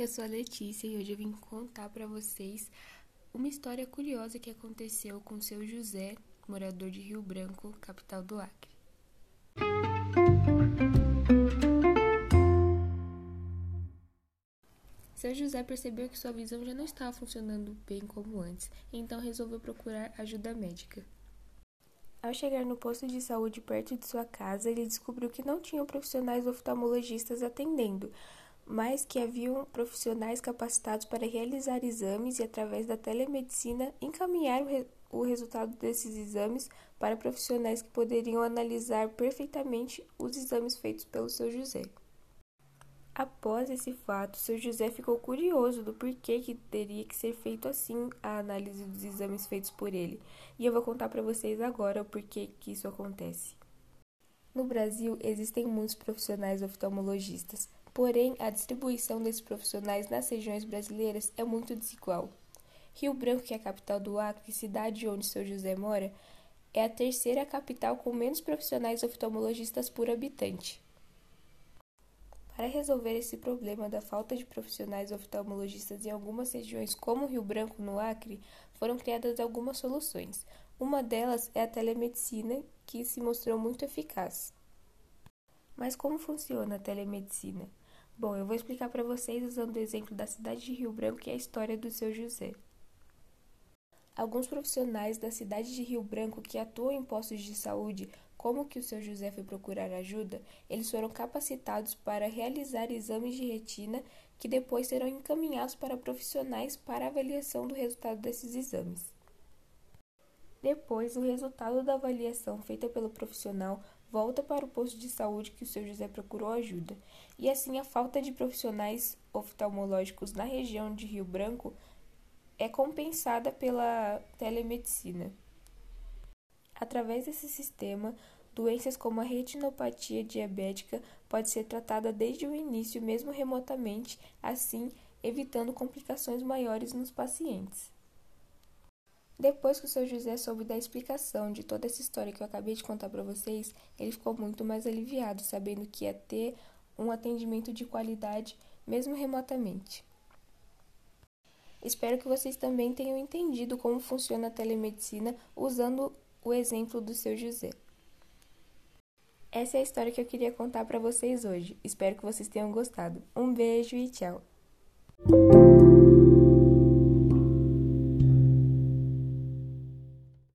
Eu sou a Letícia e hoje eu vim contar para vocês uma história curiosa que aconteceu com seu José, morador de Rio Branco, capital do Acre. Seu José percebeu que sua visão já não estava funcionando bem como antes, então resolveu procurar ajuda médica. Ao chegar no posto de saúde perto de sua casa, ele descobriu que não tinham profissionais oftalmologistas atendendo, mas que haviam profissionais capacitados para realizar exames e, através da telemedicina, encaminhar o, re o resultado desses exames para profissionais que poderiam analisar perfeitamente os exames feitos pelo seu José. Após esse fato, seu José ficou curioso do porquê que teria que ser feito assim a análise dos exames feitos por ele, e eu vou contar para vocês agora o porquê que isso acontece. No Brasil, existem muitos profissionais oftalmologistas, Porém, a distribuição desses profissionais nas regiões brasileiras é muito desigual. Rio Branco, que é a capital do Acre, cidade onde seu José mora, é a terceira capital com menos profissionais oftalmologistas por habitante. Para resolver esse problema da falta de profissionais oftalmologistas em algumas regiões, como Rio Branco, no Acre, foram criadas algumas soluções. Uma delas é a telemedicina, que se mostrou muito eficaz. Mas como funciona a telemedicina? Bom, eu vou explicar para vocês usando o exemplo da cidade de Rio Branco e a história do seu José. Alguns profissionais da cidade de Rio Branco que atuam em postos de saúde, como que o seu José foi procurar ajuda, eles foram capacitados para realizar exames de retina que depois serão encaminhados para profissionais para avaliação do resultado desses exames. Depois, o resultado da avaliação feita pelo profissional volta para o posto de saúde que o seu José procurou ajuda, e assim a falta de profissionais oftalmológicos na região de Rio Branco é compensada pela telemedicina. Através desse sistema, doenças como a retinopatia diabética pode ser tratada desde o início, mesmo remotamente, assim evitando complicações maiores nos pacientes. Depois que o seu José soube da explicação de toda essa história que eu acabei de contar para vocês, ele ficou muito mais aliviado, sabendo que ia ter um atendimento de qualidade, mesmo remotamente. Espero que vocês também tenham entendido como funciona a telemedicina usando o exemplo do seu José. Essa é a história que eu queria contar para vocês hoje. Espero que vocês tenham gostado. Um beijo e tchau!